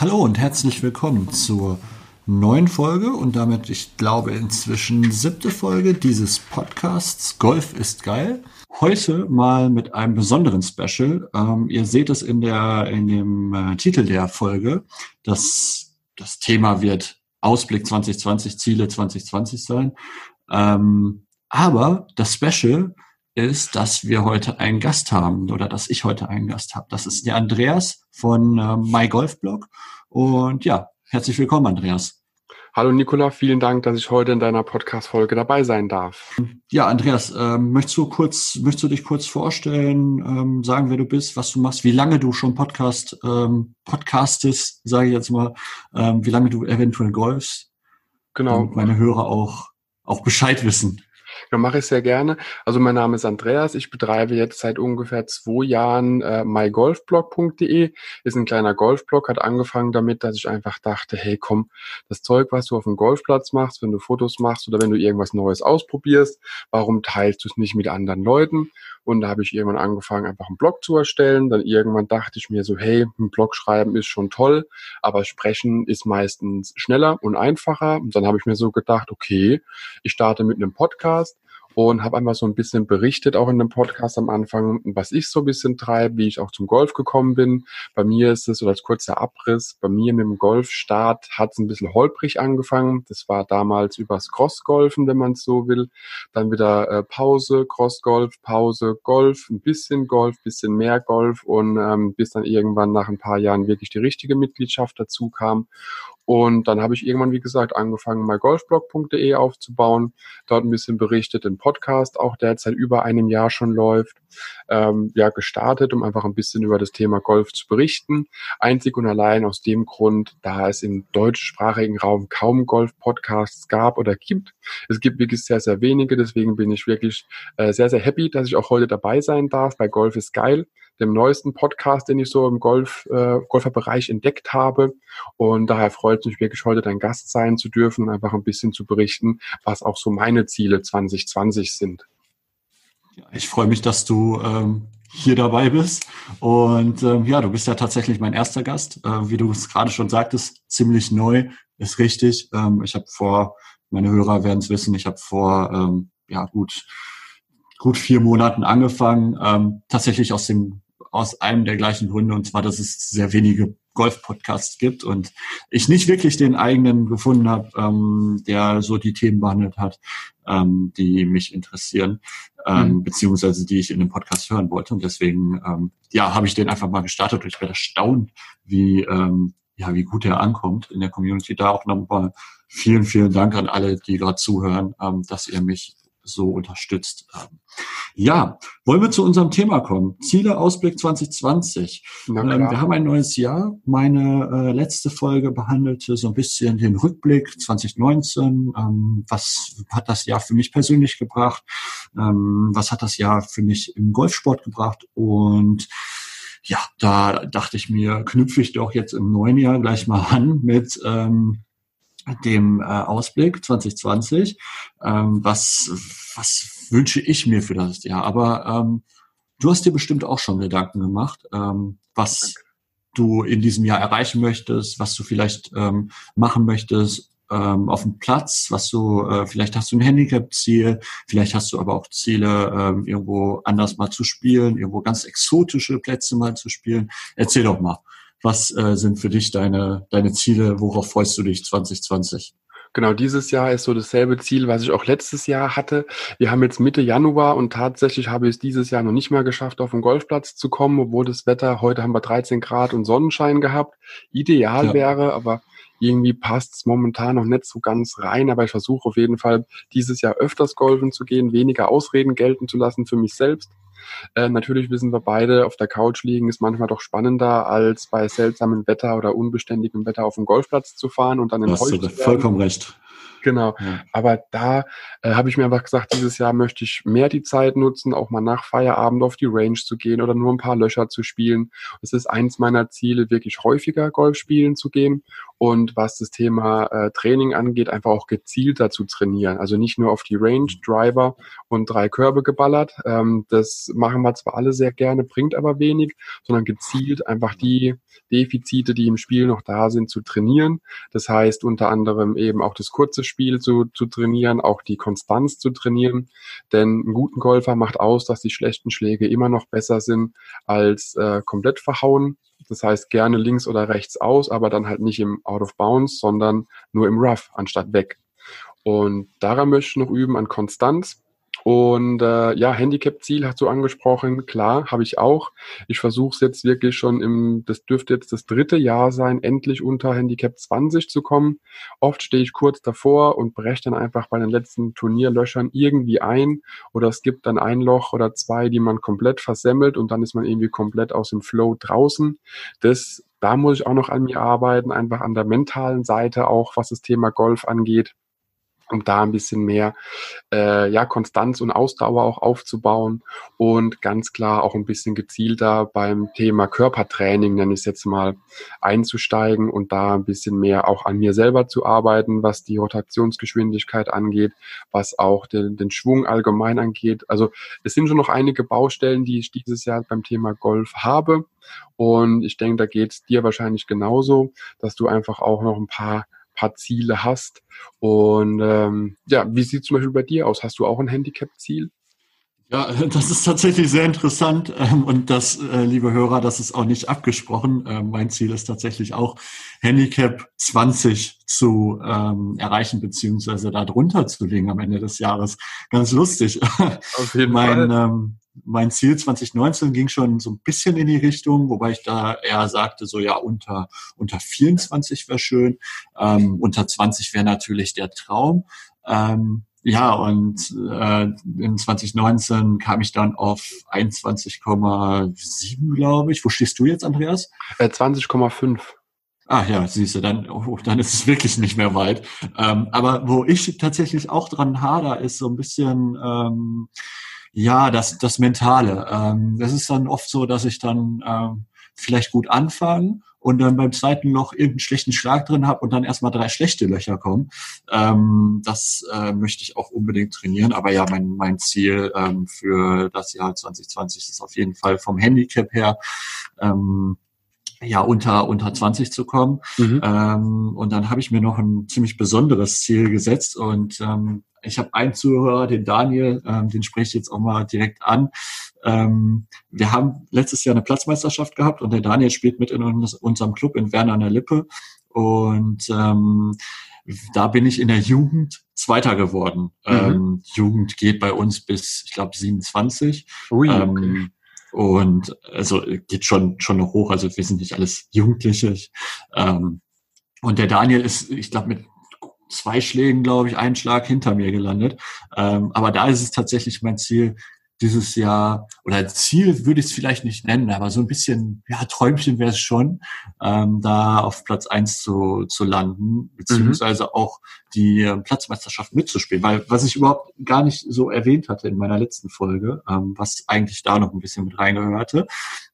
Hallo und herzlich willkommen zur neuen Folge und damit, ich glaube, inzwischen siebte Folge dieses Podcasts Golf ist geil. Heute mal mit einem besonderen Special. Ähm, ihr seht es in der in dem äh, Titel der Folge. Das das Thema wird Ausblick 2020, Ziele 2020 sein. Ähm, aber das Special ist, dass wir heute einen Gast haben oder dass ich heute einen Gast habe. Das ist der Andreas von äh, MyGolfBlog. Und ja, herzlich willkommen, Andreas. Hallo Nicola, vielen Dank, dass ich heute in deiner Podcast-Folge dabei sein darf. Ja, Andreas, ähm, möchtest du kurz, möchtest du dich kurz vorstellen, ähm, sagen, wer du bist, was du machst, wie lange du schon Podcast ähm, podcastest, sage ich jetzt mal, ähm, wie lange du eventuell golfst? Genau. Damit meine Hörer auch auch Bescheid wissen. Ja, mache ich sehr gerne. Also mein Name ist Andreas. Ich betreibe jetzt seit ungefähr zwei Jahren äh, mygolfblog.de. Ist ein kleiner Golfblog. Hat angefangen damit, dass ich einfach dachte, hey, komm, das Zeug, was du auf dem Golfplatz machst, wenn du Fotos machst oder wenn du irgendwas Neues ausprobierst, warum teilst du es nicht mit anderen Leuten? Und da habe ich irgendwann angefangen, einfach einen Blog zu erstellen. Dann irgendwann dachte ich mir so, hey, ein Blog schreiben ist schon toll, aber sprechen ist meistens schneller und einfacher. Und dann habe ich mir so gedacht, okay, ich starte mit einem Podcast und habe einfach so ein bisschen berichtet, auch in dem Podcast am Anfang, was ich so ein bisschen treibe, wie ich auch zum Golf gekommen bin. Bei mir ist es, so als kurzer Abriss, bei mir mit dem Golfstart hat es ein bisschen holprig angefangen. Das war damals übers Crossgolfen, wenn man es so will. Dann wieder äh, Pause, Crossgolf, Pause, Golf, ein bisschen Golf, bisschen mehr Golf und ähm, bis dann irgendwann nach ein paar Jahren wirklich die richtige Mitgliedschaft dazu kam. Und dann habe ich irgendwann, wie gesagt, angefangen, mygolfblog.de aufzubauen, dort ein bisschen berichtet, den Podcast auch, der seit über einem Jahr schon läuft, ähm, ja, gestartet, um einfach ein bisschen über das Thema Golf zu berichten. Einzig und allein aus dem Grund, da es im deutschsprachigen Raum kaum Golf-Podcasts gab oder gibt. Es gibt wirklich sehr, sehr wenige, deswegen bin ich wirklich äh, sehr, sehr happy, dass ich auch heute dabei sein darf bei Golf ist geil dem neuesten Podcast, den ich so im Golf, äh, Golferbereich entdeckt habe. Und daher freut es mich wirklich heute dein Gast sein zu dürfen einfach ein bisschen zu berichten, was auch so meine Ziele 2020 sind. Ja, ich freue mich, dass du ähm, hier dabei bist. Und ähm, ja, du bist ja tatsächlich mein erster Gast. Äh, wie du es gerade schon sagtest, ziemlich neu, ist richtig. Ähm, ich habe vor, meine Hörer werden es wissen, ich habe vor ähm, ja gut gut vier Monaten angefangen, ähm, tatsächlich aus dem aus einem der gleichen Gründe, und zwar, dass es sehr wenige Golf-Podcasts gibt und ich nicht wirklich den eigenen gefunden habe, ähm, der so die Themen behandelt hat, ähm, die mich interessieren, ähm, mhm. beziehungsweise die ich in dem Podcast hören wollte. Und deswegen, ähm, ja, habe ich den einfach mal gestartet und ich werde erstaunt, wie, ähm, ja, wie gut er ankommt in der Community. Da auch nochmal vielen, vielen Dank an alle, die gerade zuhören, ähm, dass ihr mich so unterstützt. Ja, wollen wir zu unserem Thema kommen. Ziele Ausblick 2020. Ähm, wir haben ein neues Jahr. Meine äh, letzte Folge behandelte so ein bisschen den Rückblick 2019. Ähm, was hat das Jahr für mich persönlich gebracht? Ähm, was hat das Jahr für mich im Golfsport gebracht? Und ja, da dachte ich mir, knüpfe ich doch jetzt im neuen Jahr gleich mal an mit ähm, dem äh, Ausblick 2020. Ähm, was, was wünsche ich mir für das Jahr? Aber ähm, du hast dir bestimmt auch schon Gedanken gemacht, ähm, was du in diesem Jahr erreichen möchtest, was du vielleicht ähm, machen möchtest ähm, auf dem Platz, was du, äh, vielleicht hast du ein Handicap-Ziel, vielleicht hast du aber auch Ziele, ähm, irgendwo anders mal zu spielen, irgendwo ganz exotische Plätze mal zu spielen. Erzähl doch mal. Was äh, sind für dich deine, deine Ziele? Worauf freust du dich 2020? Genau, dieses Jahr ist so dasselbe Ziel, was ich auch letztes Jahr hatte. Wir haben jetzt Mitte Januar und tatsächlich habe ich es dieses Jahr noch nicht mal geschafft, auf den Golfplatz zu kommen, obwohl das Wetter, heute haben wir 13 Grad und Sonnenschein gehabt. Ideal ja. wäre, aber irgendwie passt es momentan noch nicht so ganz rein, aber ich versuche auf jeden Fall dieses Jahr öfters golfen zu gehen, weniger Ausreden gelten zu lassen für mich selbst. Äh, natürlich wissen wir beide, auf der Couch liegen ist manchmal doch spannender, als bei seltsamem Wetter oder unbeständigem Wetter auf dem Golfplatz zu fahren und dann in Hast du vollkommen recht. Genau. Ja. Aber da äh, habe ich mir einfach gesagt, dieses Jahr möchte ich mehr die Zeit nutzen, auch mal nach Feierabend auf die Range zu gehen oder nur ein paar Löcher zu spielen. Es ist eins meiner Ziele, wirklich häufiger Golf spielen zu gehen. Und was das Thema äh, Training angeht, einfach auch gezielter zu trainieren. Also nicht nur auf die Range, Driver und drei Körbe geballert. Ähm, das machen wir zwar alle sehr gerne, bringt aber wenig, sondern gezielt einfach die Defizite, die im Spiel noch da sind, zu trainieren. Das heißt unter anderem eben auch das kurze Spiel zu, zu trainieren, auch die Konstanz zu trainieren. Denn einen guten Golfer macht aus, dass die schlechten Schläge immer noch besser sind als äh, komplett verhauen. Das heißt gerne links oder rechts aus, aber dann halt nicht im Out of Bounds, sondern nur im Rough anstatt weg. Und daran möchte ich noch üben an Konstanz. Und äh, ja, Handicap-Ziel hast du angesprochen, klar, habe ich auch. Ich versuche es jetzt wirklich schon im, das dürfte jetzt das dritte Jahr sein, endlich unter Handicap 20 zu kommen. Oft stehe ich kurz davor und breche dann einfach bei den letzten Turnierlöchern irgendwie ein oder es gibt dann ein Loch oder zwei, die man komplett versemmelt und dann ist man irgendwie komplett aus dem Flow draußen. Das, da muss ich auch noch an mir arbeiten, einfach an der mentalen Seite auch, was das Thema Golf angeht um da ein bisschen mehr äh, ja, Konstanz und Ausdauer auch aufzubauen und ganz klar auch ein bisschen gezielter beim Thema Körpertraining, nenne ich es jetzt mal, einzusteigen und da ein bisschen mehr auch an mir selber zu arbeiten, was die Rotationsgeschwindigkeit angeht, was auch den, den Schwung allgemein angeht. Also es sind schon noch einige Baustellen, die ich dieses Jahr beim Thema Golf habe. Und ich denke, da geht es dir wahrscheinlich genauso, dass du einfach auch noch ein paar paar Ziele hast. Und ähm, ja, wie sieht zum Beispiel bei dir aus? Hast du auch ein Handicap-Ziel? Ja, das ist tatsächlich sehr interessant ähm, und das, äh, liebe Hörer, das ist auch nicht abgesprochen. Ähm, mein Ziel ist tatsächlich auch Handicap 20 zu ähm, erreichen beziehungsweise da drunter zu liegen am Ende des Jahres. Ganz lustig. Auf jeden mein, Fall. Mein Ziel 2019 ging schon so ein bisschen in die Richtung, wobei ich da eher sagte, so ja, unter, unter 24 wäre schön, ähm, unter 20 wäre natürlich der Traum. Ähm, ja, und äh, in 2019 kam ich dann auf 21,7, glaube ich. Wo stehst du jetzt, Andreas? Äh, 20,5. Ah ja, siehst du, dann, oh, dann ist es wirklich nicht mehr weit. Ähm, aber wo ich tatsächlich auch dran hader, ist so ein bisschen ähm, ja, das, das Mentale. Ähm, das ist dann oft so, dass ich dann ähm, vielleicht gut anfange und dann beim zweiten Loch irgendeinen schlechten Schlag drin habe und dann erstmal drei schlechte Löcher kommen. Ähm, das äh, möchte ich auch unbedingt trainieren. Aber ja, mein, mein Ziel ähm, für das Jahr 2020 ist auf jeden Fall vom Handicap her ähm, ja unter unter 20 zu kommen. Mhm. Ähm, und dann habe ich mir noch ein ziemlich besonderes Ziel gesetzt und ähm, ich habe einen Zuhörer, den Daniel, ähm, den spreche ich jetzt auch mal direkt an. Ähm, wir haben letztes Jahr eine Platzmeisterschaft gehabt und der Daniel spielt mit in uns, unserem Club in Werner an der Lippe und ähm, da bin ich in der Jugend Zweiter geworden. Mhm. Ähm, Jugend geht bei uns bis, ich glaube, 27. Ui, okay. ähm, und also geht schon schon noch hoch. Also wir sind nicht alles Jugendliche. Ähm, und der Daniel ist, ich glaube, mit zwei Schlägen, glaube ich, einen Schlag hinter mir gelandet. Ähm, aber da ist es tatsächlich mein Ziel, dieses Jahr, oder Ziel würde ich es vielleicht nicht nennen, aber so ein bisschen, ja, Träumchen wäre es schon, ähm, da auf Platz eins zu, zu landen, beziehungsweise mhm. auch die äh, Platzmeisterschaft mitzuspielen. Weil was ich überhaupt gar nicht so erwähnt hatte in meiner letzten Folge, ähm, was eigentlich da noch ein bisschen mit reingehörte,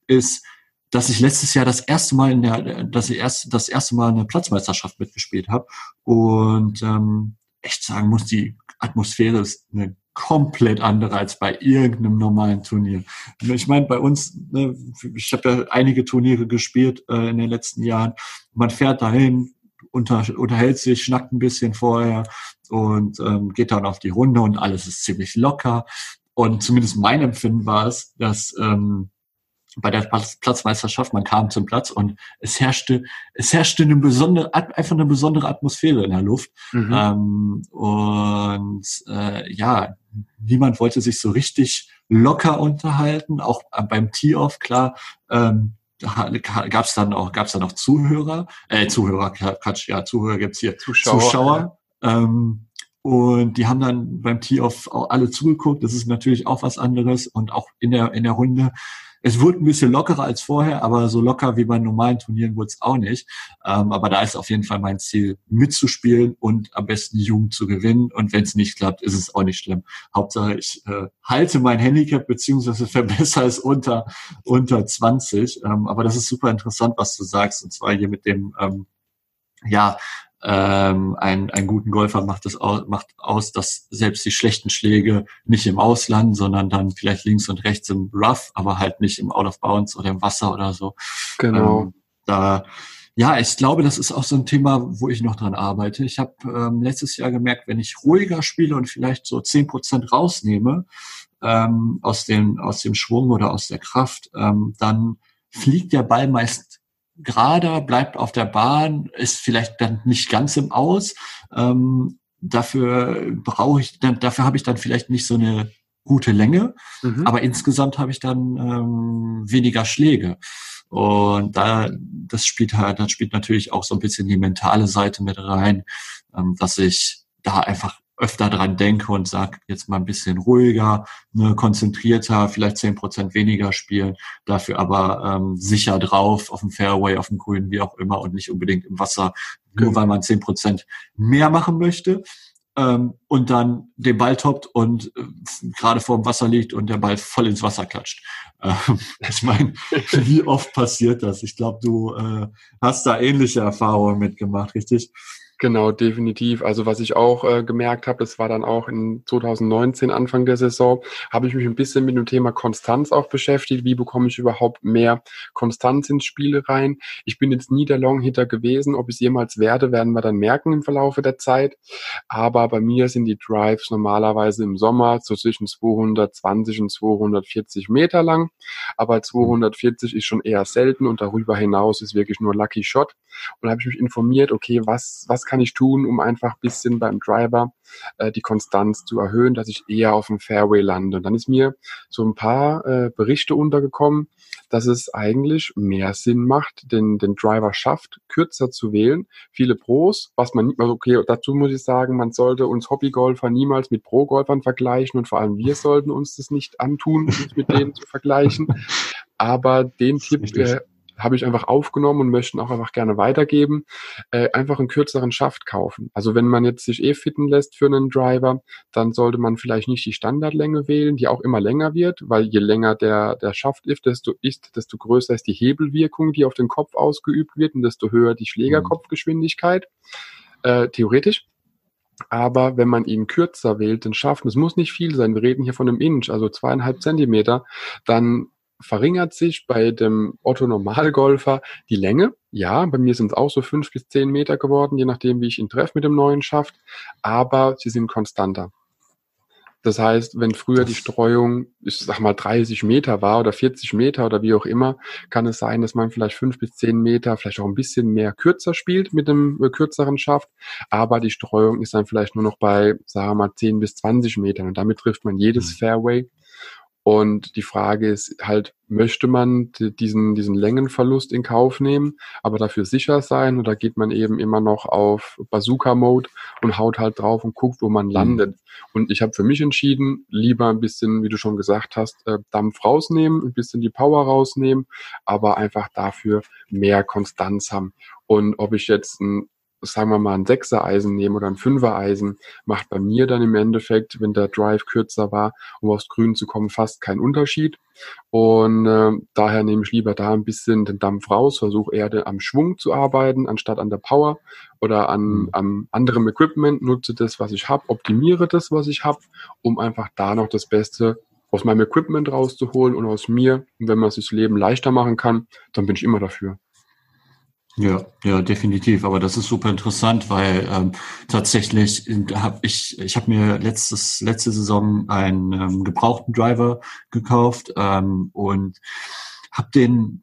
ist, dass ich letztes Jahr das erste Mal in der, dass ich erst das erste Mal eine Platzmeisterschaft mitgespielt habe und ähm, echt sagen muss, die Atmosphäre ist eine komplett andere als bei irgendeinem normalen Turnier. Ich meine, bei uns, ne, ich habe ja einige Turniere gespielt äh, in den letzten Jahren. Man fährt dahin, unter, unterhält sich, schnackt ein bisschen vorher und ähm, geht dann auf die Runde und alles ist ziemlich locker. Und zumindest mein Empfinden war es, dass ähm, bei der Platzmeisterschaft, man kam zum Platz und es herrschte, es herrschte eine besondere, einfach eine besondere Atmosphäre in der Luft. Mhm. Ähm, und äh, ja, niemand wollte sich so richtig locker unterhalten, auch beim Tee-Off, klar. Ähm, gab es dann auch gab's dann auch Zuhörer, äh, Zuhörer, Quatsch, ja, Zuhörer gibt's hier, Zuschauer. Zuschauer ja. ähm, und die haben dann beim Tee-Off alle zugeguckt. Das ist natürlich auch was anderes. Und auch in der, in der Runde es wurde ein bisschen lockerer als vorher, aber so locker wie bei normalen Turnieren wurde es auch nicht. Ähm, aber da ist auf jeden Fall mein Ziel, mitzuspielen und am besten Jugend zu gewinnen. Und wenn es nicht klappt, ist es auch nicht schlimm. Hauptsache, ich äh, halte mein Handicap beziehungsweise verbessere es unter, unter 20. Ähm, aber das ist super interessant, was du sagst. Und zwar hier mit dem ähm, ja, ähm, ein, einen guten Golfer macht es aus, macht aus, dass selbst die schlechten Schläge nicht im Ausland, sondern dann vielleicht links und rechts im Rough, aber halt nicht im Out of Bounds oder im Wasser oder so. Genau. Ähm, da ja, ich glaube, das ist auch so ein Thema, wo ich noch dran arbeite. Ich habe ähm, letztes Jahr gemerkt, wenn ich ruhiger spiele und vielleicht so zehn Prozent rausnehme ähm, aus, dem, aus dem Schwung oder aus der Kraft, ähm, dann fliegt der Ball meist gerader, bleibt auf der Bahn, ist vielleicht dann nicht ganz im Aus. Ähm, dafür brauche ich, dann, dafür habe ich dann vielleicht nicht so eine gute Länge, mhm. aber insgesamt habe ich dann ähm, weniger Schläge. Und da, das spielt halt, das spielt natürlich auch so ein bisschen die mentale Seite mit rein, ähm, dass ich da einfach öfter dran denke und sage, jetzt mal ein bisschen ruhiger, ne, konzentrierter, vielleicht zehn Prozent weniger spielen, dafür aber ähm, sicher drauf, auf dem Fairway, auf dem Grün, wie auch immer und nicht unbedingt im Wasser, nur weil man zehn Prozent mehr machen möchte ähm, und dann den Ball toppt und äh, gerade vor dem Wasser liegt und der Ball voll ins Wasser klatscht. Ähm, ich meine, wie oft passiert das? Ich glaube, du äh, hast da ähnliche Erfahrungen mitgemacht, richtig? Genau, definitiv. Also was ich auch äh, gemerkt habe, das war dann auch in 2019, Anfang der Saison, habe ich mich ein bisschen mit dem Thema Konstanz auch beschäftigt. Wie bekomme ich überhaupt mehr Konstanz ins Spiel rein? Ich bin jetzt nie der Long-Hitter gewesen. Ob ich es jemals werde, werden wir dann merken im Verlaufe der Zeit. Aber bei mir sind die Drives normalerweise im Sommer so zwischen 220 und 240 Meter lang. Aber 240 ist schon eher selten und darüber hinaus ist wirklich nur Lucky Shot. Und da habe ich mich informiert, okay, was, was kann ich tun, um einfach bisschen beim Driver äh, die Konstanz zu erhöhen, dass ich eher auf dem Fairway lande. Und dann ist mir so ein paar äh, Berichte untergekommen, dass es eigentlich mehr Sinn macht, den, den Driver schafft, kürzer zu wählen. Viele Pros, was man nicht, also okay, dazu muss ich sagen, man sollte uns Hobbygolfer niemals mit Pro-Golfern vergleichen und vor allem wir sollten uns das nicht antun, uns mit denen zu vergleichen. Aber den Tipp äh, habe ich einfach aufgenommen und möchten auch einfach gerne weitergeben, äh, einfach einen kürzeren Schaft kaufen. Also wenn man jetzt sich eh fitten lässt für einen Driver, dann sollte man vielleicht nicht die Standardlänge wählen, die auch immer länger wird, weil je länger der, der Schaft ist, desto, ist, desto größer ist die Hebelwirkung, die auf den Kopf ausgeübt wird und desto höher die Schlägerkopfgeschwindigkeit, äh, theoretisch. Aber wenn man ihn kürzer wählt, den Schaft, es muss nicht viel sein, wir reden hier von einem Inch, also zweieinhalb Zentimeter, dann verringert sich bei dem Otto Normalgolfer die Länge. Ja, bei mir sind es auch so fünf bis zehn Meter geworden, je nachdem, wie ich ihn treffe mit dem neuen Schaft, aber sie sind konstanter. Das heißt, wenn früher die Streuung, ich sag mal, 30 Meter war oder 40 Meter oder wie auch immer, kann es sein, dass man vielleicht fünf bis zehn Meter, vielleicht auch ein bisschen mehr kürzer spielt mit dem äh, kürzeren Schaft. Aber die Streuung ist dann vielleicht nur noch bei, sagen wir mal, 10 bis 20 Metern. Und damit trifft man jedes mhm. Fairway und die Frage ist halt, möchte man diesen, diesen Längenverlust in Kauf nehmen, aber dafür sicher sein oder geht man eben immer noch auf Bazooka-Mode und haut halt drauf und guckt, wo man mhm. landet. Und ich habe für mich entschieden, lieber ein bisschen, wie du schon gesagt hast, äh, Dampf rausnehmen, ein bisschen die Power rausnehmen, aber einfach dafür mehr Konstanz haben. Und ob ich jetzt ein sagen wir mal, ein Sechser-Eisen nehmen oder ein Fünfer-Eisen, macht bei mir dann im Endeffekt, wenn der Drive kürzer war, um aufs Grün zu kommen, fast keinen Unterschied. Und äh, daher nehme ich lieber da ein bisschen den Dampf raus, versuche eher am Schwung zu arbeiten, anstatt an der Power oder an, mhm. an anderem Equipment, nutze das, was ich habe, optimiere das, was ich habe, um einfach da noch das Beste aus meinem Equipment rauszuholen und aus mir. Und wenn man sich das Leben leichter machen kann, dann bin ich immer dafür. Ja, ja, definitiv. Aber das ist super interessant, weil ähm, tatsächlich habe ich, ich habe mir letztes letzte Saison einen ähm, gebrauchten Driver gekauft ähm, und habe den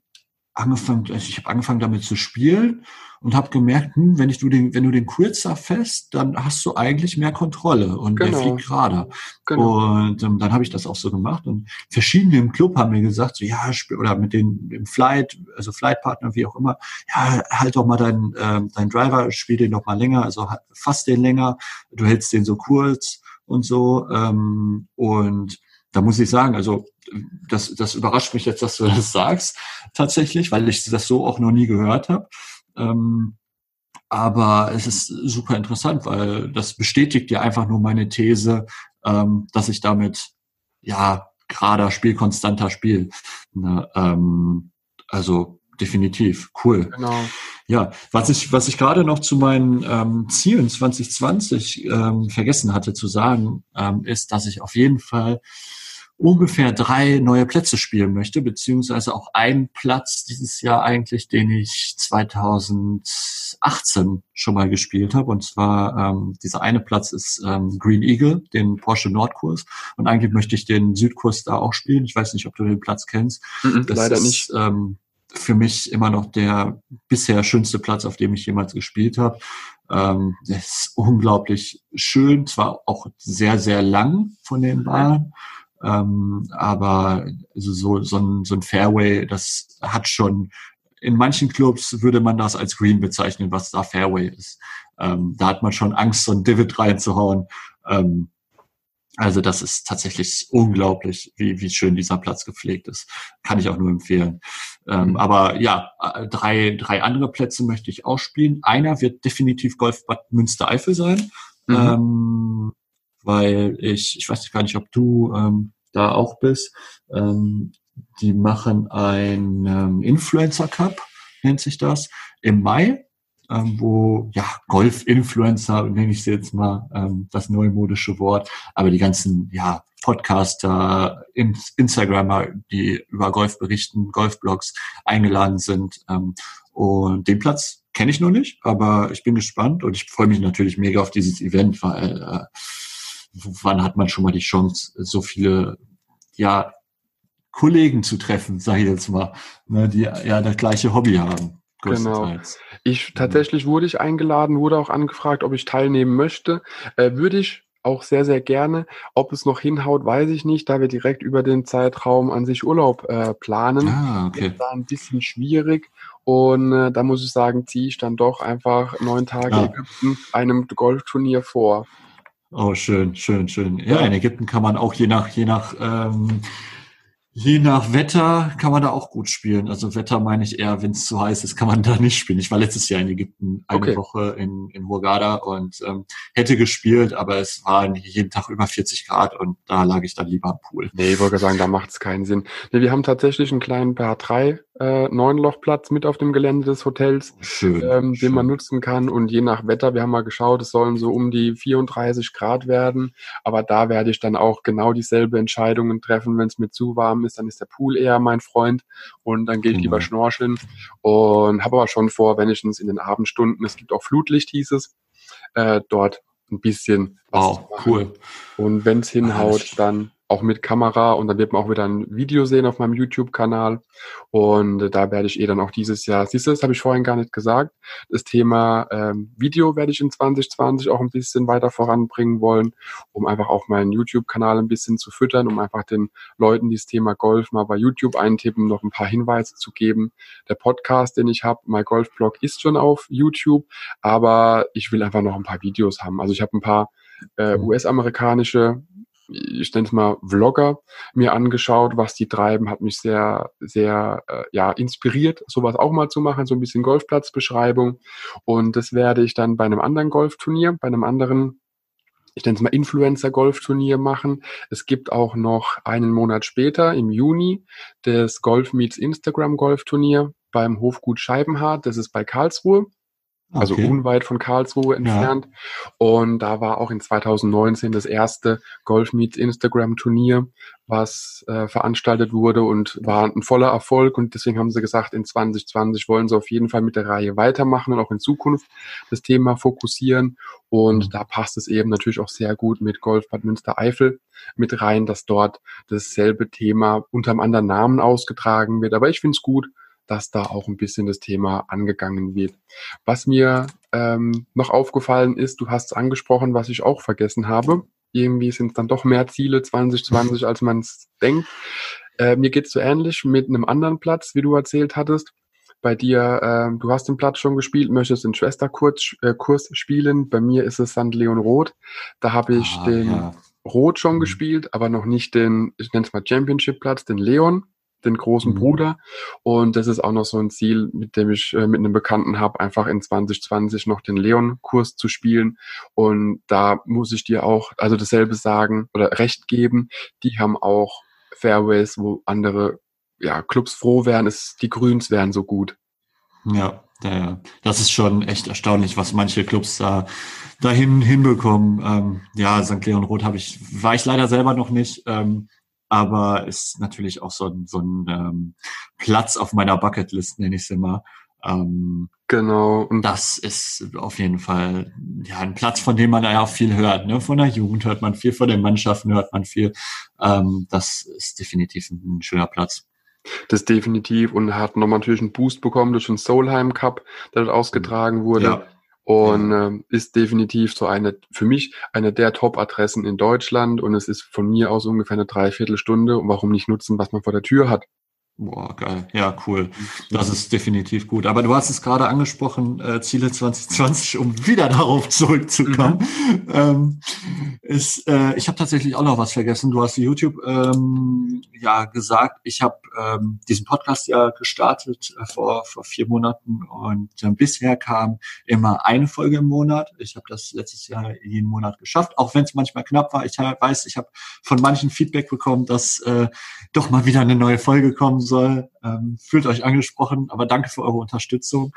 angefangen, also ich habe angefangen damit zu spielen und habe gemerkt, hm, wenn ich du den, wenn du den kurzer fest, dann hast du eigentlich mehr Kontrolle und genau. der fliegt gerade. Genau. Und ähm, dann habe ich das auch so gemacht und verschiedene im Club haben mir gesagt, so ja, oder mit den im Flight, also Flightpartner, wie auch immer, ja, halt doch mal deinen ähm, dein Driver, spiel den doch mal länger, also fass den länger, du hältst den so kurz und so ähm, und da muss ich sagen, also das, das überrascht mich jetzt, dass du das sagst, tatsächlich, weil ich das so auch noch nie gehört habe. Ähm, aber es ist super interessant, weil das bestätigt ja einfach nur meine These, ähm, dass ich damit ja gerader Spiel, konstanter Spiel. Ne, ähm, also definitiv. Cool. Genau. Ja, was ich, was ich gerade noch zu meinen ähm, Zielen 2020 ähm, vergessen hatte zu sagen, ähm, ist, dass ich auf jeden Fall ungefähr drei neue Plätze spielen möchte, beziehungsweise auch einen Platz dieses Jahr eigentlich, den ich 2018 schon mal gespielt habe. Und zwar ähm, dieser eine Platz ist ähm, Green Eagle, den Porsche Nordkurs. Und eigentlich möchte ich den Südkurs da auch spielen. Ich weiß nicht, ob du den Platz kennst. Mm -mm, leider ist, nicht. Ähm, für mich immer noch der bisher schönste Platz, auf dem ich jemals gespielt habe. Ähm, der ist unglaublich schön, zwar auch sehr, sehr lang von den Bahnen, ähm, aber also so, so, ein, so ein Fairway, das hat schon, in manchen Clubs würde man das als Green bezeichnen, was da Fairway ist. Ähm, da hat man schon Angst, so ein Divid reinzuhauen. Ähm, also das ist tatsächlich unglaublich, wie, wie schön dieser Platz gepflegt ist. Kann ich auch nur empfehlen. Ähm, mhm. aber ja, äh, drei, drei andere Plätze möchte ich auch spielen. Einer wird definitiv Golfbad Münstereifel sein. Mhm. Ähm, weil ich, ich weiß gar nicht, ob du ähm, da auch bist. Ähm, die machen ein ähm, Influencer Cup, nennt sich das, im Mai, ähm, wo ja Golf-Influencer, nenne ich sie jetzt mal ähm, das neumodische Wort, aber die ganzen ja Podcaster, Instagrammer, die über Golf berichten, Golfblogs eingeladen sind. Ähm, und den Platz kenne ich noch nicht, aber ich bin gespannt und ich freue mich natürlich mega auf dieses Event, weil äh, wann hat man schon mal die Chance, so viele ja, Kollegen zu treffen, sage ich jetzt mal, ne, die ja das gleiche Hobby haben. Genau. Ich tatsächlich wurde ich eingeladen, wurde auch angefragt, ob ich teilnehmen möchte. Äh, würde ich auch sehr, sehr gerne. Ob es noch hinhaut, weiß ich nicht, da wir direkt über den Zeitraum an sich Urlaub äh, planen. Ah, okay. Ist da ein bisschen schwierig. Und äh, da muss ich sagen, ziehe ich dann doch einfach neun Tage ja. Ägypten einem Golfturnier vor. Oh, schön, schön, schön. Ja, in Ägypten kann man auch je nach, je nach, ähm, je nach Wetter kann man da auch gut spielen. Also Wetter meine ich eher, wenn es zu heiß ist, kann man da nicht spielen. Ich war letztes Jahr in Ägypten eine okay. Woche in, in Hurghada und ähm, hätte gespielt, aber es waren jeden Tag über 40 Grad und da lag ich dann lieber am Pool. Nee, ich wollte sagen, da macht es keinen Sinn. Nee, wir haben tatsächlich einen kleinen PH3 äh, Neunlochplatz mit auf dem Gelände des Hotels, schön, ähm, schön. den man nutzen kann. Und je nach Wetter, wir haben mal geschaut, es sollen so um die 34 Grad werden. Aber da werde ich dann auch genau dieselbe Entscheidungen treffen. Wenn es mir zu warm ist, dann ist der Pool eher mein Freund und dann gehe ich lieber mhm. schnorcheln. Und habe aber schon vor, wenigstens in den Abendstunden, es gibt auch Flutlicht, hieß es, äh, dort ein bisschen wow, cool. Und wenn es hinhaut, dann auch mit Kamera und dann wird man auch wieder ein Video sehen auf meinem YouTube-Kanal und da werde ich eh dann auch dieses Jahr, siehst du, das habe ich vorhin gar nicht gesagt, das Thema ähm, Video werde ich in 2020 auch ein bisschen weiter voranbringen wollen, um einfach auch meinen YouTube-Kanal ein bisschen zu füttern, um einfach den Leuten, die das Thema Golf mal bei YouTube eintippen, noch ein paar Hinweise zu geben. Der Podcast, den ich habe, mein Golf-Blog ist schon auf YouTube, aber ich will einfach noch ein paar Videos haben. Also ich habe ein paar äh, mhm. US-amerikanische ich nenne es mal Vlogger, mir angeschaut, was die treiben, hat mich sehr, sehr äh, ja, inspiriert, sowas auch mal zu machen, so ein bisschen Golfplatzbeschreibung. Und das werde ich dann bei einem anderen Golfturnier, bei einem anderen ich nenne es mal Influencer-Golfturnier machen. Es gibt auch noch einen Monat später, im Juni, das Golf Meets Instagram Golfturnier beim Hofgut Scheibenhardt. Das ist bei Karlsruhe also okay. unweit von Karlsruhe entfernt. Ja. Und da war auch in 2019 das erste Golf Meets Instagram Turnier, was äh, veranstaltet wurde und war ein voller Erfolg. Und deswegen haben sie gesagt, in 2020 wollen sie auf jeden Fall mit der Reihe weitermachen und auch in Zukunft das Thema fokussieren. Und mhm. da passt es eben natürlich auch sehr gut mit Golf Bad Münstereifel mit rein, dass dort dasselbe Thema unter einem anderen Namen ausgetragen wird. Aber ich finde es gut, dass da auch ein bisschen das Thema angegangen wird. Was mir ähm, noch aufgefallen ist, du hast es angesprochen, was ich auch vergessen habe. Irgendwie sind es dann doch mehr Ziele 2020, als man es denkt. Äh, mir geht es so ähnlich mit einem anderen Platz, wie du erzählt hattest. Bei dir, äh, du hast den Platz schon gespielt, möchtest den Schwesterkurs äh, Kurs spielen. Bei mir ist es St. Leon Roth. Da habe ich ah, den ja. Rot schon mhm. gespielt, aber noch nicht den, ich nenne es mal Championship-Platz, den Leon den großen mhm. Bruder. Und das ist auch noch so ein Ziel, mit dem ich äh, mit einem Bekannten habe, einfach in 2020 noch den Leon-Kurs zu spielen. Und da muss ich dir auch, also dasselbe sagen oder recht geben, die haben auch Fairways, wo andere ja, Clubs froh wären, ist, die Grüns wären so gut. Ja, ja, das ist schon echt erstaunlich, was manche Clubs da dahin hinbekommen. Ähm, ja, St. Leon Roth habe ich, war ich leider selber noch nicht, ähm, aber ist natürlich auch so ein, so ein ähm, Platz auf meiner Bucketlist, nenne ich es immer. Ähm, genau. Und das ist auf jeden Fall ja ein Platz, von dem man ja auch viel hört. Ne? Von der Jugend hört man viel, von den Mannschaften hört man viel. Ähm, das ist definitiv ein schöner Platz. Das definitiv und hat nochmal natürlich einen Boost bekommen durch den Solheim Cup, der dort ausgetragen wurde. Ja. Und ja. äh, ist definitiv so eine, für mich eine der Top-Adressen in Deutschland und es ist von mir aus ungefähr eine Dreiviertelstunde und warum nicht nutzen, was man vor der Tür hat. Boah, geil. Ja, cool. Das ist definitiv gut. Aber du hast es gerade angesprochen, äh, Ziele 2020, um wieder darauf zurückzukommen. Mhm. Ähm, ist, äh, ich habe tatsächlich auch noch was vergessen. Du hast YouTube ähm, ja gesagt, ich habe ähm, diesen Podcast ja gestartet äh, vor, vor vier Monaten und äh, bisher kam immer eine Folge im Monat. Ich habe das letztes Jahr jeden Monat geschafft, auch wenn es manchmal knapp war. Ich weiß, ich habe von manchen Feedback bekommen, dass äh, doch mal wieder eine neue Folge kommen soll. Ähm, fühlt euch angesprochen, aber danke für eure Unterstützung.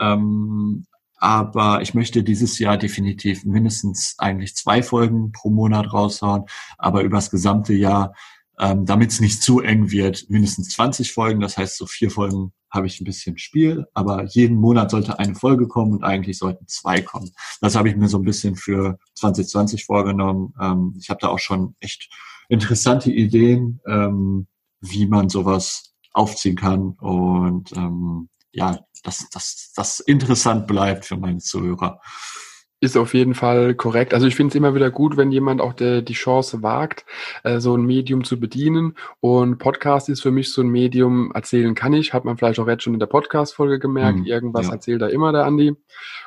Ähm, aber ich möchte dieses Jahr definitiv mindestens eigentlich zwei Folgen pro Monat raushauen, aber übers gesamte Jahr, ähm, damit es nicht zu eng wird, mindestens 20 Folgen. Das heißt, so vier Folgen habe ich ein bisschen Spiel, aber jeden Monat sollte eine Folge kommen und eigentlich sollten zwei kommen. Das habe ich mir so ein bisschen für 2020 vorgenommen. Ähm, ich habe da auch schon echt interessante Ideen, ähm, wie man sowas aufziehen kann und ähm, ja, dass das, das interessant bleibt für meine Zuhörer. Ist auf jeden Fall korrekt. Also ich finde es immer wieder gut, wenn jemand auch de, die Chance wagt, äh, so ein Medium zu bedienen. Und Podcast ist für mich so ein Medium, erzählen kann ich, hat man vielleicht auch jetzt schon in der Podcast-Folge gemerkt. Hm, Irgendwas ja. erzählt da immer der Andi.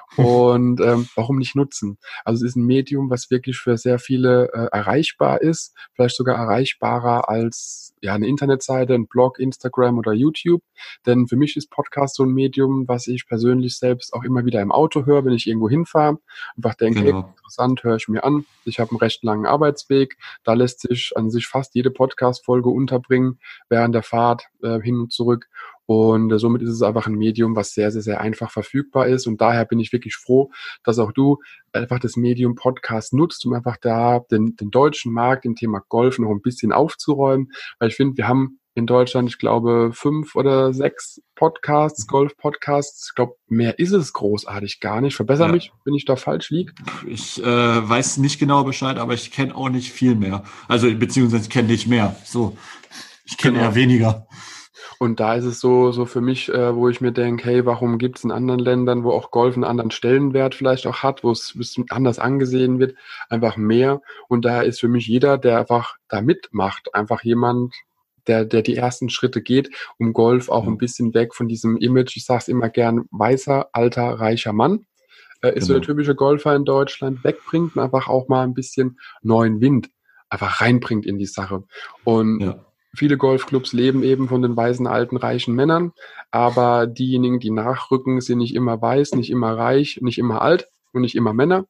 Und ähm, warum nicht nutzen? Also es ist ein Medium, was wirklich für sehr viele äh, erreichbar ist, vielleicht sogar erreichbarer als ja, eine Internetseite, ein Blog, Instagram oder YouTube. Denn für mich ist Podcast so ein Medium, was ich persönlich selbst auch immer wieder im Auto höre, wenn ich irgendwo hinfahre. Einfach denke, genau. hey, interessant, höre ich mir an. Ich habe einen recht langen Arbeitsweg. Da lässt sich an sich fast jede Podcast-Folge unterbringen während der Fahrt äh, hin und zurück. Und äh, somit ist es einfach ein Medium, was sehr, sehr, sehr einfach verfügbar ist. Und daher bin ich wirklich froh, dass auch du einfach das Medium Podcast nutzt, um einfach da den, den deutschen Markt im Thema Golf noch ein bisschen aufzuräumen. Weil ich finde, wir haben in Deutschland, ich glaube, fünf oder sechs Podcasts, Golf-Podcasts. Ich glaube, mehr ist es großartig gar nicht. Verbessere ja. mich, wenn ich da falsch liege. Ich äh, weiß nicht genau Bescheid, aber ich kenne auch nicht viel mehr. Also beziehungsweise ich kenne nicht mehr. So, ich kenne genau. eher weniger. Und da ist es so, so für mich, äh, wo ich mir denke, hey, warum gibt es in anderen Ländern, wo auch Golf einen anderen Stellenwert vielleicht auch hat, wo es ein bisschen anders angesehen wird, einfach mehr. Und da ist für mich jeder, der einfach da mitmacht, einfach jemand, der, der die ersten Schritte geht, um Golf auch ein bisschen weg von diesem Image, ich sage es immer gern, weißer, alter, reicher Mann, äh, ist genau. so der typische Golfer in Deutschland, wegbringt und einfach auch mal ein bisschen neuen Wind einfach reinbringt in die Sache. Und ja. Viele Golfclubs leben eben von den weißen, alten, reichen Männern, aber diejenigen, die nachrücken, sind nicht immer weiß, nicht immer reich, nicht immer alt und nicht immer Männer.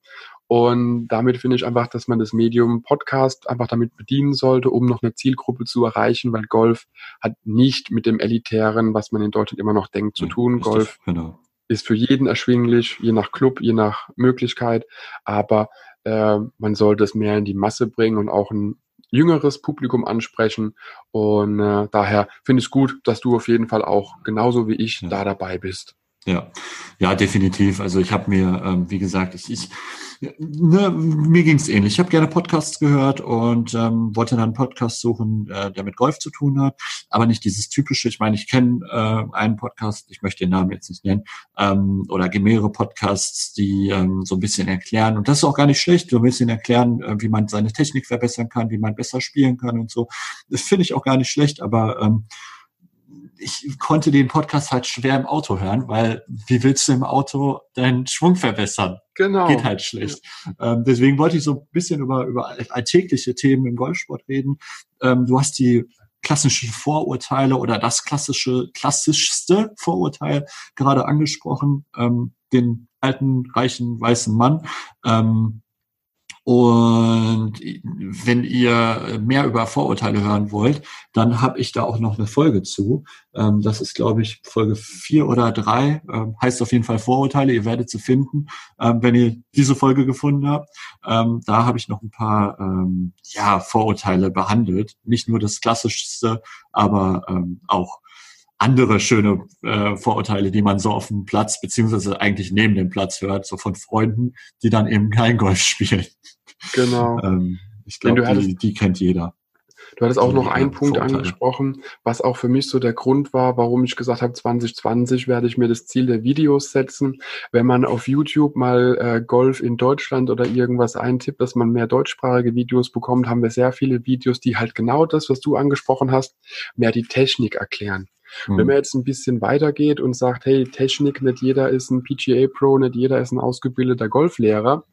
Und damit finde ich einfach, dass man das Medium Podcast einfach damit bedienen sollte, um noch eine Zielgruppe zu erreichen, weil Golf hat nicht mit dem Elitären, was man in Deutschland immer noch denkt, zu tun. Ja, Golf genau. ist für jeden erschwinglich, je nach Club, je nach Möglichkeit, aber äh, man sollte es mehr in die Masse bringen und auch ein jüngeres Publikum ansprechen. Und äh, daher finde ich es gut, dass du auf jeden Fall auch genauso wie ich ja. da dabei bist. Ja, ja, definitiv. Also ich habe mir, ähm, wie gesagt, ich, ich ne, mir ging es ähnlich. Ich habe gerne Podcasts gehört und ähm, wollte dann einen Podcast suchen, äh, der mit Golf zu tun hat, aber nicht dieses typische. Ich meine, ich kenne äh, einen Podcast, ich möchte den Namen jetzt nicht nennen, ähm, oder mehrere Podcasts, die ähm, so ein bisschen erklären. Und das ist auch gar nicht schlecht, so ein bisschen erklären, äh, wie man seine Technik verbessern kann, wie man besser spielen kann und so. Das finde ich auch gar nicht schlecht, aber ähm, ich konnte den Podcast halt schwer im Auto hören, weil wie willst du im Auto deinen Schwung verbessern? Genau. Geht halt schlecht. Ja. Ähm, deswegen wollte ich so ein bisschen über, über alltägliche Themen im Golfsport reden. Ähm, du hast die klassischen Vorurteile oder das klassische, klassischste Vorurteil gerade angesprochen, ähm, den alten, reichen, weißen Mann. Ähm, Und wenn ihr mehr über Vorurteile hören wollt, dann habe ich da auch noch eine Folge zu. Ähm, das ist, glaube ich, Folge vier oder drei. Ähm, heißt auf jeden Fall Vorurteile. Ihr werdet sie finden, ähm, wenn ihr diese Folge gefunden habt. Da habe ich noch ein paar ja, Vorurteile behandelt. Nicht nur das Klassischste, aber auch andere schöne äh, Vorurteile, die man so auf dem Platz beziehungsweise eigentlich neben dem Platz hört, so von Freunden, die dann eben kein Golf spielen. Genau. ähm, ich glaube, die, die kennt jeder. Du hattest auch noch einen Punkt Vorteile. angesprochen, was auch für mich so der Grund war, warum ich gesagt habe, 2020 werde ich mir das Ziel der Videos setzen. Wenn man auf YouTube mal äh, Golf in Deutschland oder irgendwas eintippt, dass man mehr deutschsprachige Videos bekommt, haben wir sehr viele Videos, die halt genau das, was du angesprochen hast, mehr die Technik erklären. Mhm. Wenn man jetzt ein bisschen weitergeht und sagt, hey, Technik, nicht jeder ist ein PGA Pro, nicht jeder ist ein ausgebildeter Golflehrer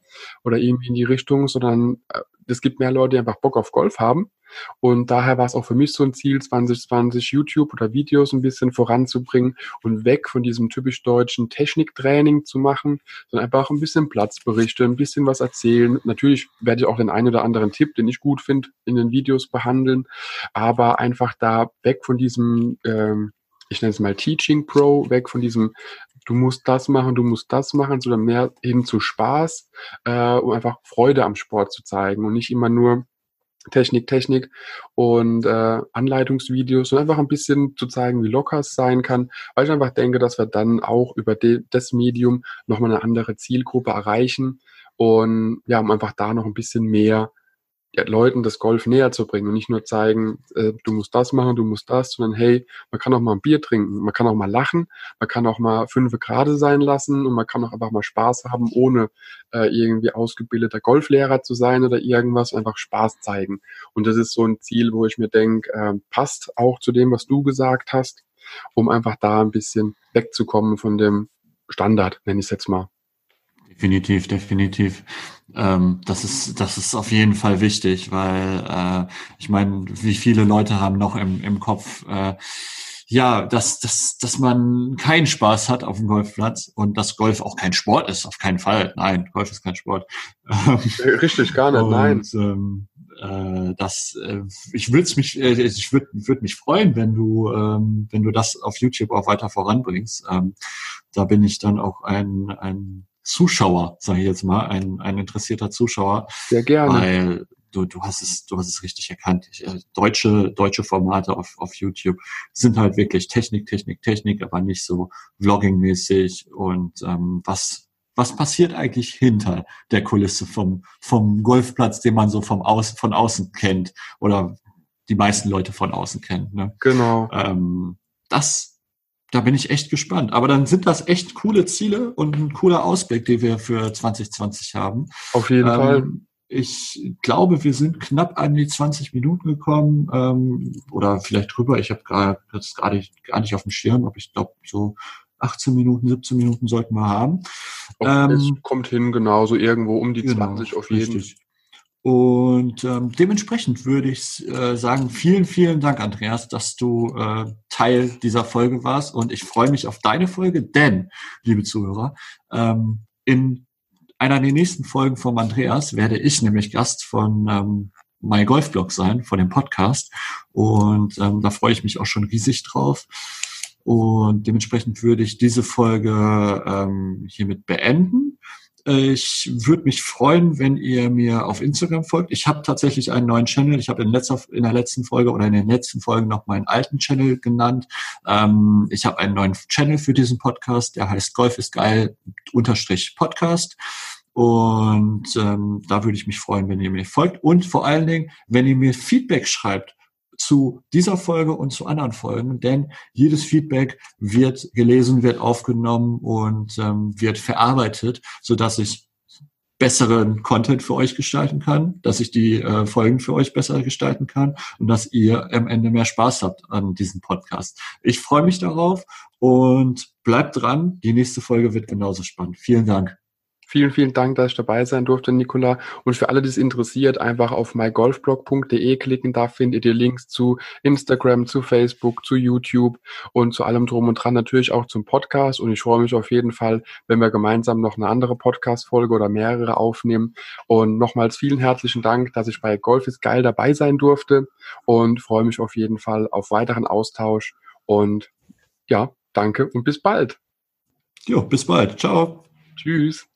oder irgendwie in die Richtung, sondern äh, es gibt mehr Leute, die einfach Bock auf Golf haben. Und daher war es auch für mich so ein Ziel, 2020 YouTube oder Videos ein bisschen voranzubringen und weg von diesem typisch deutschen Techniktraining zu machen, sondern einfach ein bisschen Platzberichte, ein bisschen was erzählen. Natürlich werde ich auch den einen oder anderen Tipp, den ich gut finde, in den Videos behandeln, aber einfach da weg von diesem, ähm, ich nenne es mal Teaching Pro, weg von diesem du musst das machen, du musst das machen, sondern mehr hin zu Spaß, äh, um einfach Freude am Sport zu zeigen und nicht immer nur Technik, Technik und äh, Anleitungsvideos und einfach ein bisschen zu zeigen, wie locker es sein kann, weil ich einfach denke, dass wir dann auch über das Medium nochmal eine andere Zielgruppe erreichen und ja, um einfach da noch ein bisschen mehr Leuten das Golf näher zu bringen und nicht nur zeigen, äh, du musst das machen, du musst das, sondern hey, man kann auch mal ein Bier trinken, man kann auch mal lachen, man kann auch mal fünf Grade sein lassen und man kann auch einfach mal Spaß haben, ohne äh, irgendwie ausgebildeter Golflehrer zu sein oder irgendwas, einfach Spaß zeigen. Und das ist so ein Ziel, wo ich mir denke, äh, passt auch zu dem, was du gesagt hast, um einfach da ein bisschen wegzukommen von dem Standard, nenne ich es jetzt mal. Definitiv, definitiv. Ähm, das ist, das ist auf jeden Fall wichtig, weil äh, ich meine, wie viele Leute haben noch im, im Kopf, äh, ja, dass, dass, dass man keinen Spaß hat auf dem Golfplatz und dass Golf auch kein Sport ist, auf keinen Fall. Nein, Golf ist kein Sport. Richtig, gar nicht, und, nein. Ähm, äh, das, äh, ich würde mich, äh, ich würde würd mich freuen, wenn du, ähm, wenn du das auf YouTube auch weiter voranbringst. Ähm, da bin ich dann auch ein, ein Zuschauer, sage ich jetzt mal, ein, ein interessierter Zuschauer. Sehr gerne. Weil du, du hast es, du hast es richtig erkannt. Ich, äh, deutsche, deutsche Formate auf, auf YouTube sind halt wirklich Technik, Technik, Technik, aber nicht so Vlogging-mäßig. Und ähm, was, was passiert eigentlich hinter der Kulisse vom, vom Golfplatz, den man so vom Aus, von außen kennt oder die meisten Leute von außen kennen. Ne? Genau. Ähm, das da bin ich echt gespannt. Aber dann sind das echt coole Ziele und ein cooler Ausblick, den wir für 2020 haben. Auf jeden ähm, Fall. Ich glaube, wir sind knapp an die 20 Minuten gekommen ähm, oder vielleicht drüber. Ich habe gerade das gerade gar nicht auf dem Schirm, aber ich glaube so 18 Minuten, 17 Minuten sollten wir haben. Ähm, es kommt hin, genauso irgendwo um die genau, 20 auf jeden. Fall. Und ähm, dementsprechend würde ich äh, sagen, vielen, vielen Dank, Andreas, dass du äh, Teil dieser Folge warst. Und ich freue mich auf deine Folge, denn, liebe Zuhörer, ähm, in einer der nächsten Folgen von Andreas werde ich nämlich Gast von ähm, My Golf Blog sein, von dem Podcast. Und ähm, da freue ich mich auch schon riesig drauf. Und dementsprechend würde ich diese Folge ähm, hiermit beenden. Ich würde mich freuen, wenn ihr mir auf Instagram folgt. Ich habe tatsächlich einen neuen Channel. Ich habe in, in der letzten Folge oder in den letzten Folgen noch meinen alten Channel genannt. Ähm, ich habe einen neuen Channel für diesen Podcast, der heißt Golf ist geil unterstrich Podcast. Und ähm, da würde ich mich freuen, wenn ihr mir folgt. Und vor allen Dingen, wenn ihr mir Feedback schreibt zu dieser Folge und zu anderen Folgen, denn jedes Feedback wird gelesen, wird aufgenommen und ähm, wird verarbeitet, so dass ich besseren Content für euch gestalten kann, dass ich die äh, Folgen für euch besser gestalten kann und dass ihr am Ende mehr Spaß habt an diesem Podcast. Ich freue mich darauf und bleibt dran. Die nächste Folge wird genauso spannend. Vielen Dank. Vielen, vielen Dank, dass ich dabei sein durfte, Nicola. Und für alle, die es interessiert, einfach auf mygolfblog.de klicken. Da findet ihr Links zu Instagram, zu Facebook, zu YouTube und zu allem drum und dran. Natürlich auch zum Podcast. Und ich freue mich auf jeden Fall, wenn wir gemeinsam noch eine andere Podcast-Folge oder mehrere aufnehmen. Und nochmals vielen herzlichen Dank, dass ich bei Golf ist geil dabei sein durfte und freue mich auf jeden Fall auf weiteren Austausch. Und ja, danke und bis bald. Jo, bis bald. Ciao. Tschüss.